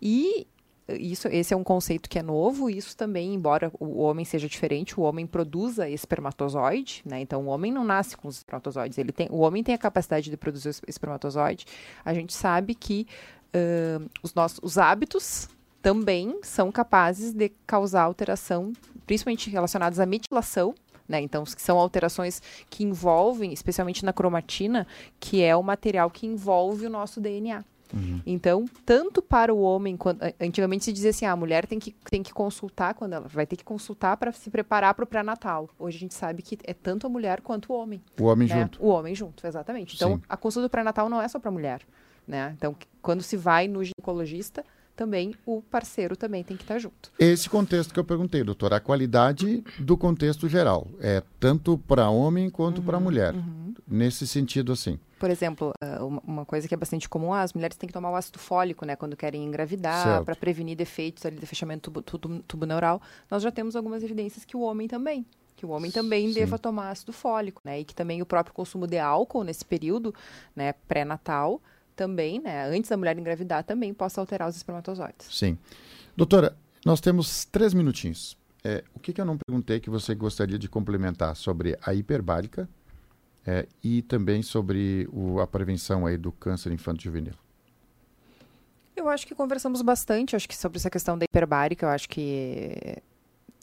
E isso, esse é um conceito que é novo. Isso também, embora o homem seja diferente, o homem produza espermatozoide, né? Então, o homem não nasce com os espermatozoides. Ele tem, o homem tem a capacidade de produzir espermatozoide. A gente sabe que uh, os nossos os hábitos também são capazes de causar alteração, principalmente relacionadas à metilação, né? Então, são alterações que envolvem, especialmente na cromatina, que é o material que envolve o nosso DNA. Uhum. Então, tanto para o homem, quando, antigamente se dizia assim, ah, a mulher tem que, tem que consultar quando ela vai ter que consultar para se preparar para o pré-natal. Hoje a gente sabe que é tanto a mulher quanto o homem. O homem né? junto. O homem junto, exatamente. Então, Sim. a consulta do pré-natal não é só para a mulher, né? Então, quando se vai no ginecologista, também o parceiro também tem que estar junto. Esse contexto que eu perguntei, doutora, a qualidade do contexto geral, é tanto para homem quanto uhum, para mulher, uhum. nesse sentido assim. Por exemplo, ah, uma coisa que é bastante comum, as mulheres têm que tomar o ácido fólico, né, quando querem engravidar, para prevenir defeitos ali de fechamento tubo, tubo, tubo neural. Nós já temos algumas evidências que o homem também que o homem também Sim. deva tomar ácido fólico, né? E que também o próprio consumo de álcool nesse período, né, pré-natal, também, né, antes da mulher engravidar, também possa alterar os espermatozoides. Sim. Doutora, nós temos três minutinhos. É, o que, que, eu não perguntei que você gostaria de complementar sobre a hiperbárica é, e também sobre o, a prevenção aí do câncer infanto-juvenil? Eu acho que conversamos bastante, acho que sobre essa questão da hiperbárica, eu acho que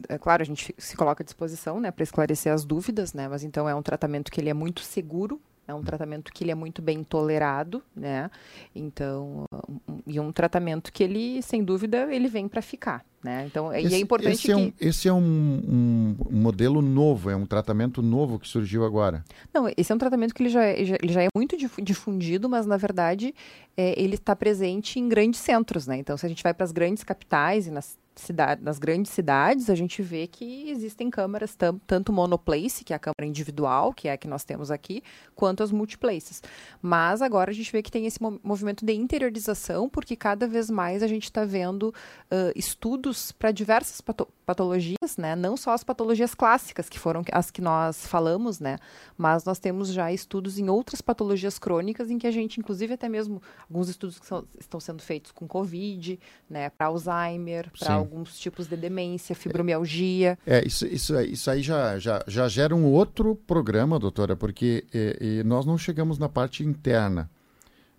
é claro, a gente se coloca à disposição, né, para esclarecer as dúvidas, né, mas então é um tratamento que ele é muito seguro, é um tratamento que ele é muito bem tolerado, né? Então, um, e um tratamento que ele, sem dúvida, ele vem para ficar, né? Então, esse, e é importante esse é um, que... Esse é um, um, modelo novo, é um tratamento novo que surgiu agora. Não, esse é um tratamento que ele já, é, já ele já é muito difundido, mas, na verdade, é, ele está presente em grandes centros, né? Então, se a gente vai para as grandes capitais e nas cidade, nas grandes cidades, a gente vê que existem câmaras tanto monoplace, que é a câmara individual, que é a que nós temos aqui, quanto as multiplaces. Mas agora a gente vê que tem esse movimento de interiorização, porque cada vez mais a gente está vendo uh, estudos para diversas pato patologias, né? Não só as patologias clássicas, que foram as que nós falamos, né? Mas nós temos já estudos em outras patologias crônicas, em que a gente, inclusive até mesmo alguns estudos que são, estão sendo feitos com Covid, né? Para Alzheimer, para alguns tipos de demência, fibromialgia. É, isso, isso, isso aí já, já, já gera um outro programa, doutora, porque é, nós não chegamos na parte interna.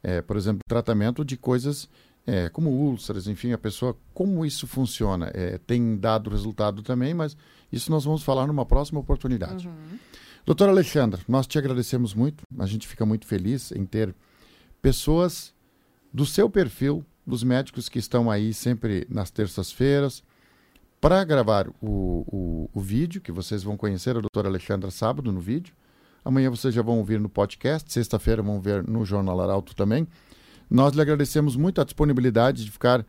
É, por exemplo, tratamento de coisas é, como úlceras, enfim, a pessoa, como isso funciona. É, tem dado resultado também, mas isso nós vamos falar numa próxima oportunidade. Uhum. Doutora Alexandra, nós te agradecemos muito, a gente fica muito feliz em ter pessoas do seu perfil, dos médicos que estão aí sempre nas terças-feiras, para gravar o, o, o, vídeo, que vocês vão conhecer a doutora Alexandra sábado no vídeo. Amanhã vocês já vão ouvir no podcast, sexta-feira vão ver no Jornal Arauto também. Nós lhe agradecemos muito a disponibilidade de ficar,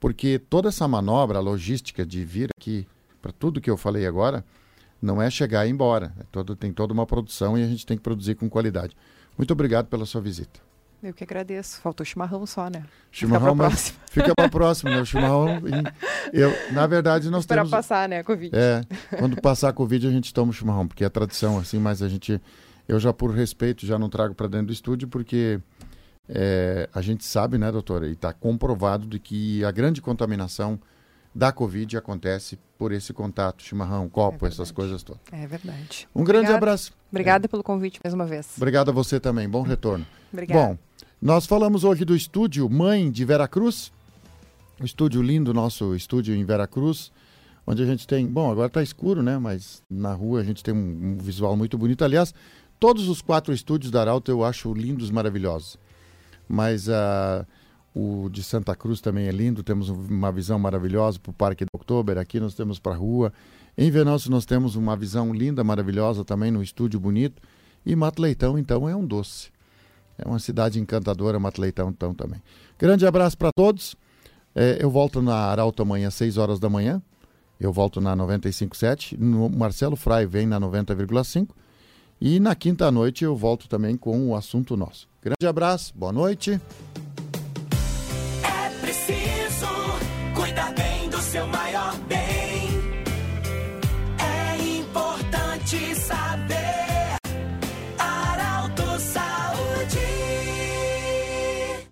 porque toda essa manobra, a logística de vir aqui para tudo que eu falei agora, não é chegar e ir embora. É todo, tem toda uma produção e a gente tem que produzir com qualidade. Muito obrigado pela sua visita. Eu que agradeço. Faltou chimarrão só, né? Chimarrão, fica para próxima. Fica para próxima, né? O chimarrão. Eu, na verdade, nós Para temos. Para passar, né, a Covid. É. Quando passar a Covid, a gente toma o chimarrão, porque é tradição, assim, mas a gente. Eu já, por respeito, já não trago para dentro do estúdio, porque é, a gente sabe, né, doutora, e está comprovado de que a grande contaminação da Covid acontece por esse contato, chimarrão, copo, é essas coisas todas. É verdade. Um grande abraço. Obrigada é. pelo convite mais uma vez. Obrigado a você também. Bom retorno. Obrigada. Bom, nós falamos hoje do estúdio Mãe de Veracruz, o estúdio lindo, nosso estúdio em Veracruz, onde a gente tem, bom, agora está escuro, né, mas na rua a gente tem um, um visual muito bonito. Aliás, todos os quatro estúdios da Arauto eu acho lindos, maravilhosos. Mas uh, o de Santa Cruz também é lindo, temos uma visão maravilhosa para o Parque de Outubro, aqui nós temos para a rua. Em Venâncio nós temos uma visão linda, maravilhosa também no estúdio bonito. E Mato Leitão, então, é um doce. É uma cidade encantadora, Matleitão, então, também. Grande abraço para todos. É, eu volto na Arauto amanhã, às 6 horas da manhã. Eu volto na 95.7. No Marcelo Frai vem na 90,5. E na quinta noite eu volto também com o assunto nosso. Grande abraço, boa noite preciso cuidar bem do seu maior bem.